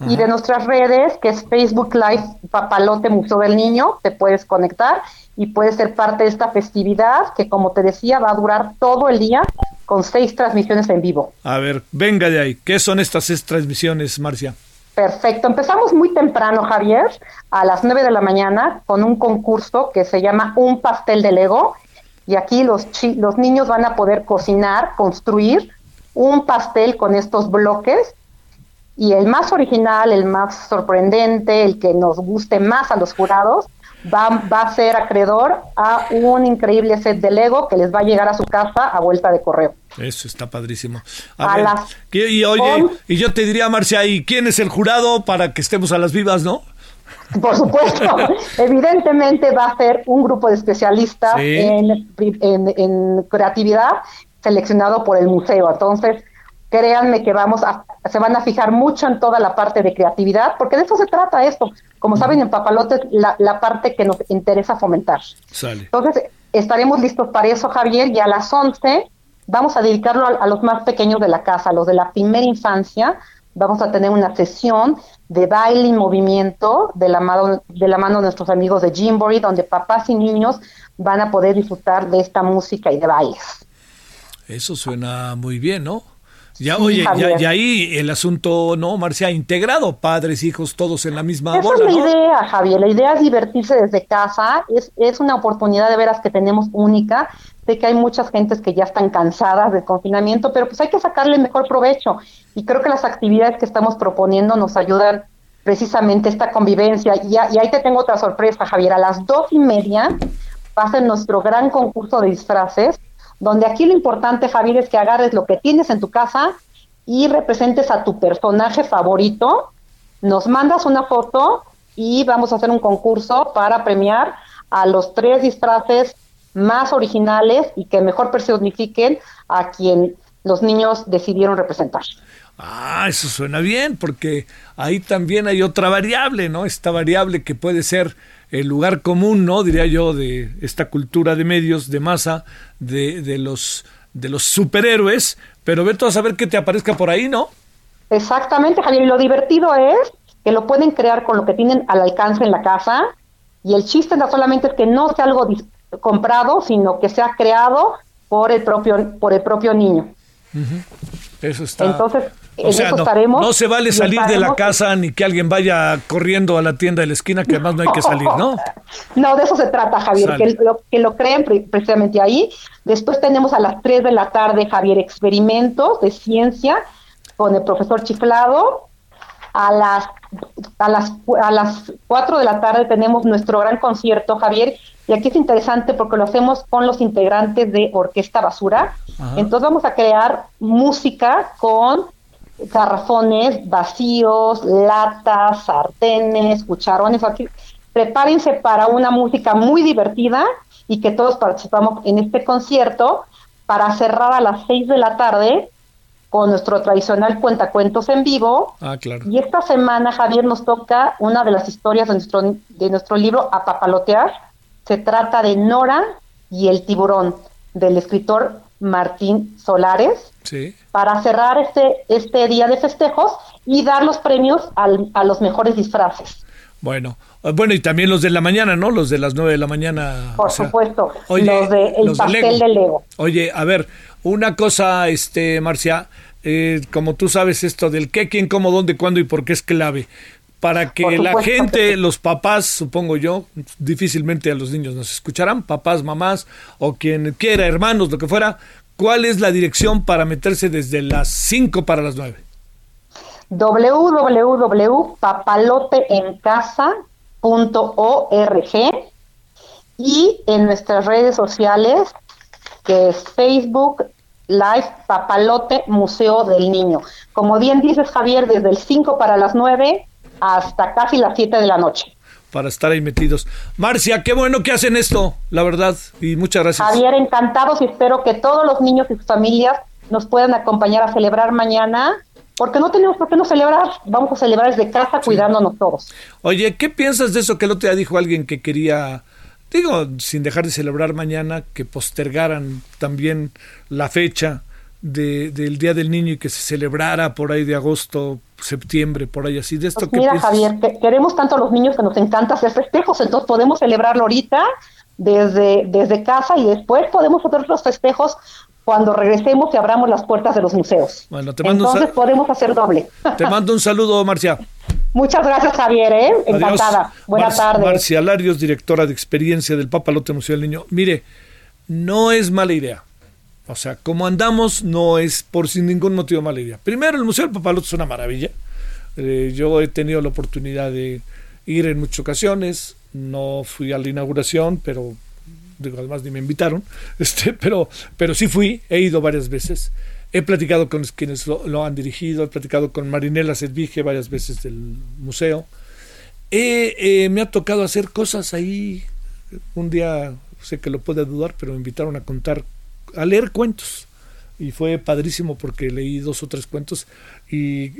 y de nuestras redes, que es Facebook Live Papalote Museo del Niño, te puedes conectar y puedes ser parte de esta festividad que, como te decía, va a durar todo el día con seis transmisiones en vivo. A ver, venga de ahí. ¿Qué son estas seis transmisiones, Marcia? Perfecto. Empezamos muy temprano, Javier, a las nueve de la mañana, con un concurso que se llama Un pastel de Lego. Y aquí los, los niños van a poder cocinar, construir un pastel con estos bloques. Y el más original, el más sorprendente, el que nos guste más a los jurados, va, va a ser acreedor a un increíble set de Lego que les va a llegar a su casa a vuelta de correo. Eso está padrísimo. y oye, y yo te diría, Marcia, ¿y quién es el jurado para que estemos a las vivas, no? Por supuesto, evidentemente va a ser un grupo de especialistas en, en, creatividad seleccionado por el museo. Entonces, créanme que vamos a, se van a fijar mucho en toda la parte de creatividad, porque de eso se trata esto. Como saben, en Papalote la, la parte que nos interesa fomentar. Entonces, estaremos listos para eso, Javier, y a las 11 vamos a dedicarlo a, los más pequeños de la casa, a los de la primera infancia. Vamos a tener una sesión de baile y movimiento de la mano de, la mano de nuestros amigos de Jimbory, donde papás y niños van a poder disfrutar de esta música y de bailes. Eso suena muy bien, ¿no? Ya, oye, ya, ahí el asunto, ¿no, Marcia? Integrado, padres, hijos, todos en la misma Esa es la idea, Javier. La idea es divertirse desde casa. Es, es una oportunidad de veras que tenemos única. Sé que hay muchas gentes que ya están cansadas del confinamiento, pero pues hay que sacarle mejor provecho. Y creo que las actividades que estamos proponiendo nos ayudan precisamente esta convivencia. Y, y ahí te tengo otra sorpresa, Javier. A las dos y media va a ser nuestro gran concurso de disfraces donde aquí lo importante, Javier, es que agarres lo que tienes en tu casa y representes a tu personaje favorito, nos mandas una foto y vamos a hacer un concurso para premiar a los tres disfraces más originales y que mejor personifiquen a quien los niños decidieron representar. Ah, eso suena bien, porque ahí también hay otra variable, ¿no? Esta variable que puede ser el lugar común, ¿no? Diría yo, de esta cultura de medios, de masa, de, de los de los superhéroes, pero ve todo a saber qué te aparezca por ahí, ¿no? Exactamente, Javier, y lo divertido es que lo pueden crear con lo que tienen al alcance en la casa, y el chiste no solamente es que no sea algo comprado, sino que sea creado por el propio, por el propio niño. Eso está. Entonces, o sea, no, se vale salir de la casa ni que alguien vaya corriendo a la tienda de la esquina, que además no hay que salir, ¿no? No, de eso se trata, Javier, que lo, que lo creen precisamente ahí. Después tenemos a las 3 de la tarde, Javier, experimentos de ciencia con el profesor Chiflado. A las, a las, a las 4 de la tarde tenemos nuestro gran concierto, Javier, y aquí es interesante porque lo hacemos con los integrantes de Orquesta Basura. Entonces vamos a crear música con garrafones vacíos, latas, sartenes, cucharones. Aquí. Prepárense para una música muy divertida y que todos participamos en este concierto para cerrar a las seis de la tarde con nuestro tradicional cuentacuentos en vivo. Ah, claro. Y esta semana, Javier, nos toca una de las historias de nuestro, de nuestro libro A Papalotear. Se trata de Nora y el tiburón, del escritor Martín Solares para cerrar este, este día de festejos y dar los premios a los mejores disfraces. Bueno, ah, bueno, y también los de la mañana, ¿no? Los de las nueve de la mañana. Por supuesto, los de el pastel de Lego. Oye, a ver, una cosa, este, Marcia, eh, como tú sabes esto del qué, quién, cómo, dónde, cuándo y por qué es clave para que la gente, los papás, supongo yo, difícilmente a los niños nos escucharán, papás, mamás o quien quiera, hermanos, lo que fuera, ¿cuál es la dirección para meterse desde las 5 para las 9? www.papaloteencasa.org y en nuestras redes sociales, que es Facebook Live Papalote Museo del Niño. Como bien dices, Javier, desde el 5 para las 9 hasta casi las 7 de la noche. Para estar ahí metidos. Marcia, qué bueno que hacen esto, la verdad, y muchas gracias. Javier, encantados y espero que todos los niños y sus familias nos puedan acompañar a celebrar mañana porque no tenemos por qué no celebrar, vamos a celebrar desde casa cuidándonos todos. Oye, ¿qué piensas de eso que el otro día dijo alguien que quería, digo, sin dejar de celebrar mañana, que postergaran también la fecha de, del Día del Niño y que se celebrara por ahí de agosto, septiembre, por ahí así? De esto pues mira, Javier, queremos tanto a los niños que nos encanta hacer festejos, entonces podemos celebrarlo ahorita desde, desde casa y después podemos hacer los festejos cuando regresemos y abramos las puertas de los museos. Bueno, te mando Entonces podemos hacer doble. Te mando un saludo, Marcia. Muchas gracias, Javier, ¿eh? encantada. Buenas tardes. Marcia Larios, directora de experiencia del Papalote Museo del Niño. Mire, no es mala idea. O sea, como andamos, no es por sin ningún motivo mala idea. Primero, el Museo del Papalote es una maravilla. Eh, yo he tenido la oportunidad de ir en muchas ocasiones. No fui a la inauguración, pero además ni me invitaron, este, pero, pero sí fui, he ido varias veces. He platicado con quienes lo, han dirigido, he platicado con Marinela Servige varias veces del museo. Eh, me ha tocado hacer cosas ahí. Un día, sé que lo puede dudar, pero me invitaron a contar, a leer cuentos. Y fue padrísimo porque leí dos o tres cuentos y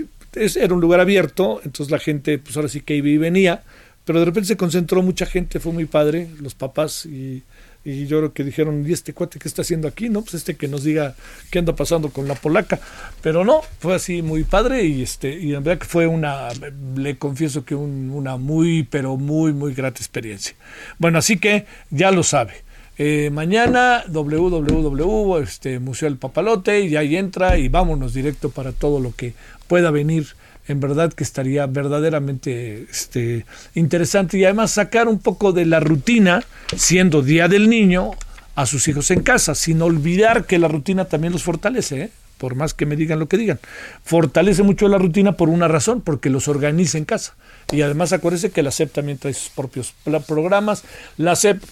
era un lugar abierto, entonces la gente, pues ahora sí que iba y venía, pero de repente se concentró mucha gente, fue muy padre, los papás y y yo creo que dijeron, ¿y este cuate qué está haciendo aquí? No, pues este que nos diga qué anda pasando con la polaca. Pero no, fue así muy padre y este y en verdad que fue una, le confieso que una muy, pero muy, muy grata experiencia. Bueno, así que ya lo sabe. Eh, mañana www este, Museo del Papalote y ahí entra y vámonos directo para todo lo que pueda venir en verdad que estaría verdaderamente este, interesante y además sacar un poco de la rutina, siendo Día del Niño, a sus hijos en casa, sin olvidar que la rutina también los fortalece, ¿eh? por más que me digan lo que digan. Fortalece mucho la rutina por una razón, porque los organiza en casa. Y además acuérdese que la SEP también trae sus propios programas. La SEP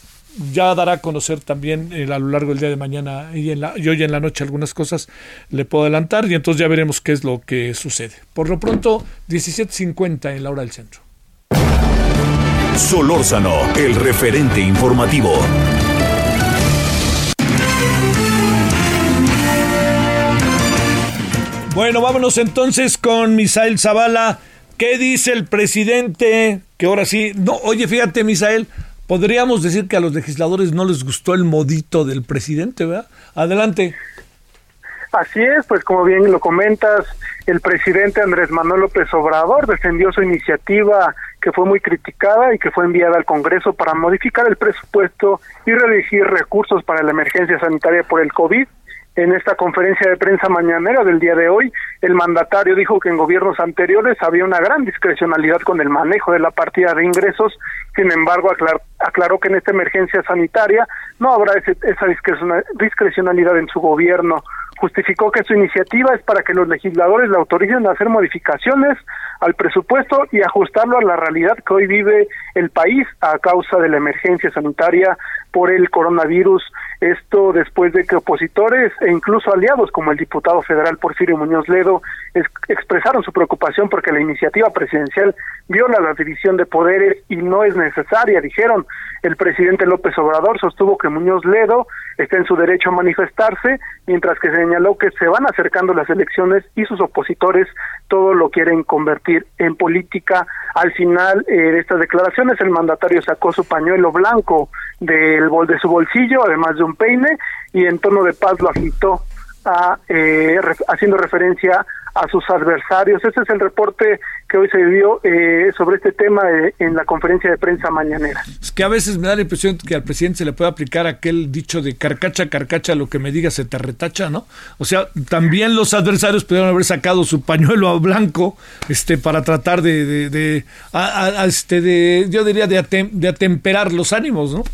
ya dará a conocer también eh, a lo largo del día de mañana y, en la, y hoy en la noche algunas cosas le puedo adelantar y entonces ya veremos qué es lo que sucede. Por lo pronto, 17.50 en la hora del centro. Solórzano, el referente informativo. Bueno, vámonos entonces con Misael Zavala. ¿Qué dice el presidente? Que ahora sí, no, oye, fíjate, Misael, podríamos decir que a los legisladores no les gustó el modito del presidente, ¿verdad? Adelante. Así es, pues como bien lo comentas, el presidente Andrés Manuel López Obrador defendió su iniciativa que fue muy criticada y que fue enviada al Congreso para modificar el presupuesto y redirigir recursos para la emergencia sanitaria por el COVID en esta conferencia de prensa mañanera del día de hoy, el mandatario dijo que en gobiernos anteriores había una gran discrecionalidad con el manejo de la partida de ingresos, sin embargo aclaró, que en esta emergencia sanitaria no habrá esa discrecionalidad en su gobierno. Justificó que su iniciativa es para que los legisladores le autoricen a hacer modificaciones al presupuesto y ajustarlo a la realidad que hoy vive el país a causa de la emergencia sanitaria por el coronavirus. Esto después de que opositores e incluso aliados como el diputado federal Porfirio Muñoz Ledo expresaron su preocupación porque la iniciativa presidencial viola la división de poderes y no es necesaria, dijeron. El presidente López Obrador sostuvo que Muñoz Ledo está en su derecho a manifestarse, mientras que señaló que se van acercando las elecciones y sus opositores todo lo quieren convertir en política. Al final eh, de estas declaraciones, el mandatario sacó su pañuelo blanco del bol de su bolsillo, además de un peine, y en tono de paz lo agitó a, eh, haciendo referencia a sus adversarios. Ese es el reporte que hoy se dio eh, sobre este tema eh, en la conferencia de prensa mañanera. Es que a veces me da la impresión que al presidente se le puede aplicar aquel dicho de carcacha, carcacha, lo que me diga se te retacha, ¿no? O sea, también los adversarios pudieron haber sacado su pañuelo blanco este, para tratar de, de, este, de yo diría, de, de atemperar los ánimos, ¿no?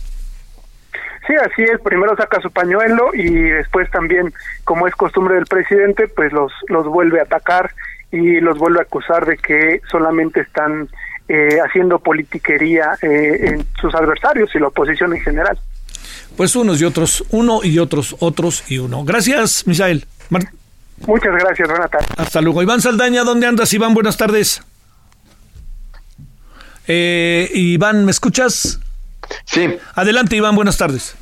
Sí, así es. Primero saca su pañuelo y después también, como es costumbre del presidente, pues los, los vuelve a atacar y los vuelve a acusar de que solamente están eh, haciendo politiquería eh, en sus adversarios y la oposición en general. Pues unos y otros, uno y otros, otros y uno. Gracias, Misael. Muchas gracias, Renata. Hasta luego. Iván Saldaña, ¿dónde andas, Iván? Buenas tardes. Eh, Iván, ¿me escuchas? Sí. Adelante, Iván, buenas tardes.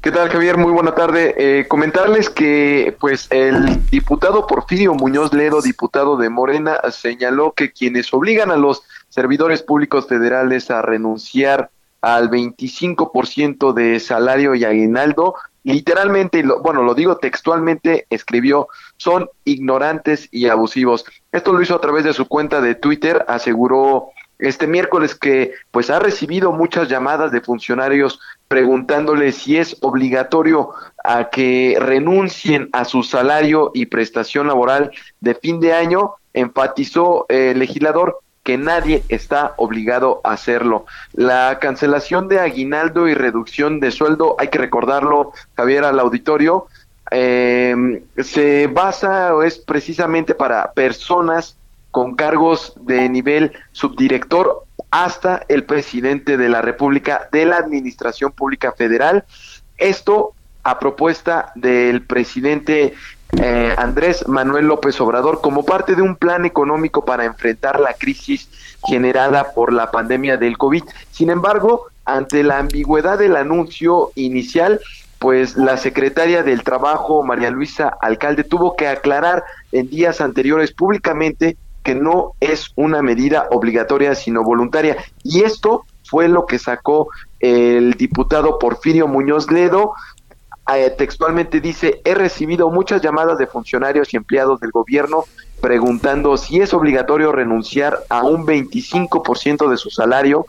¿Qué tal, Javier? Muy buena tarde. Eh, comentarles que, pues, el diputado Porfirio Muñoz Ledo, diputado de Morena, señaló que quienes obligan a los servidores públicos federales a renunciar al 25% de salario y aguinaldo, literalmente, bueno, lo digo textualmente, escribió, son ignorantes y abusivos. Esto lo hizo a través de su cuenta de Twitter, aseguró este miércoles que pues ha recibido muchas llamadas de funcionarios preguntándole si es obligatorio a que renuncien a su salario y prestación laboral de fin de año, enfatizó el legislador que nadie está obligado a hacerlo. La cancelación de aguinaldo y reducción de sueldo, hay que recordarlo, Javier, al auditorio, eh, se basa o es precisamente para personas con cargos de nivel subdirector hasta el presidente de la República de la Administración Pública Federal. Esto a propuesta del presidente eh, Andrés Manuel López Obrador como parte de un plan económico para enfrentar la crisis generada por la pandemia del COVID. Sin embargo, ante la ambigüedad del anuncio inicial, pues la secretaria del Trabajo, María Luisa Alcalde, tuvo que aclarar en días anteriores públicamente que no es una medida obligatoria, sino voluntaria. Y esto fue lo que sacó el diputado Porfirio Muñoz Ledo. Eh, textualmente dice, he recibido muchas llamadas de funcionarios y empleados del gobierno preguntando si es obligatorio renunciar a un 25% de su salario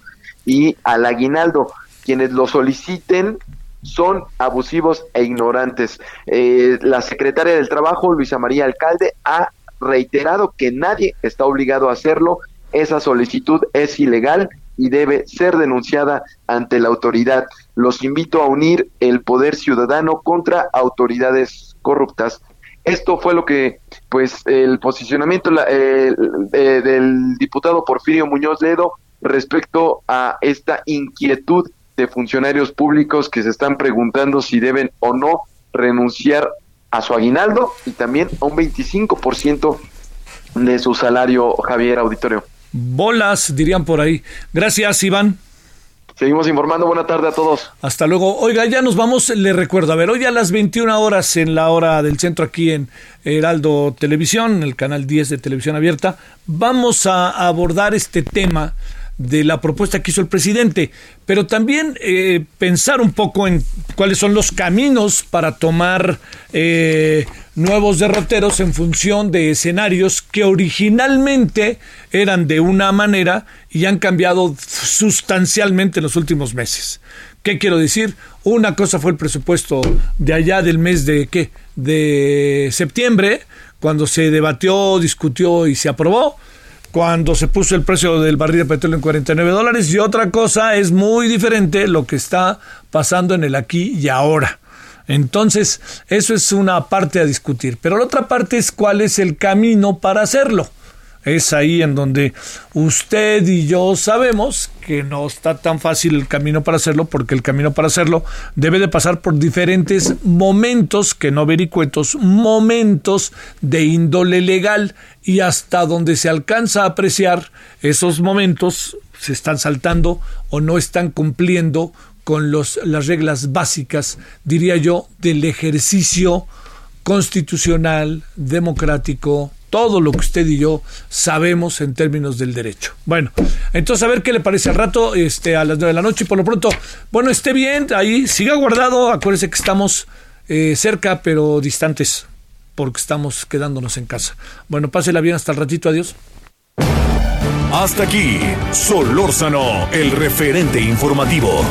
y al aguinaldo. Quienes lo soliciten son abusivos e ignorantes. Eh, la secretaria del Trabajo, Luisa María Alcalde, ha reiterado que nadie está obligado a hacerlo. Esa solicitud es ilegal y debe ser denunciada ante la autoridad. Los invito a unir el poder ciudadano contra autoridades corruptas. Esto fue lo que, pues, el posicionamiento eh, del diputado Porfirio Muñoz Ledo respecto a esta inquietud de funcionarios públicos que se están preguntando si deben o no renunciar a su aguinaldo y también a un 25% de su salario, Javier Auditorio. Bolas, dirían por ahí. Gracias, Iván. Seguimos informando. Buena tarde a todos. Hasta luego. Oiga, ya nos vamos. Le recuerdo, a ver, hoy a las 21 horas en la hora del centro aquí en Heraldo Televisión, el canal 10 de Televisión Abierta, vamos a abordar este tema de la propuesta que hizo el presidente, pero también eh, pensar un poco en cuáles son los caminos para tomar eh, nuevos derroteros en función de escenarios que originalmente eran de una manera y han cambiado sustancialmente en los últimos meses. ¿Qué quiero decir? Una cosa fue el presupuesto de allá del mes de qué? De septiembre, cuando se debatió, discutió y se aprobó cuando se puso el precio del barril de petróleo en 49 dólares y otra cosa es muy diferente lo que está pasando en el aquí y ahora. Entonces, eso es una parte a discutir. Pero la otra parte es cuál es el camino para hacerlo. Es ahí en donde usted y yo sabemos que no está tan fácil el camino para hacerlo, porque el camino para hacerlo debe de pasar por diferentes momentos, que no vericuetos, momentos de índole legal y hasta donde se alcanza a apreciar esos momentos se están saltando o no están cumpliendo con los, las reglas básicas, diría yo, del ejercicio constitucional, democrático, todo lo que usted y yo sabemos en términos del derecho. Bueno, entonces a ver qué le parece al rato, este, a las nueve de la noche y por lo pronto, bueno, esté bien, ahí siga guardado, acuérdese que estamos eh, cerca pero distantes porque estamos quedándonos en casa. Bueno, pásela bien hasta el ratito, adiós. Hasta aquí, Solórzano, el referente informativo.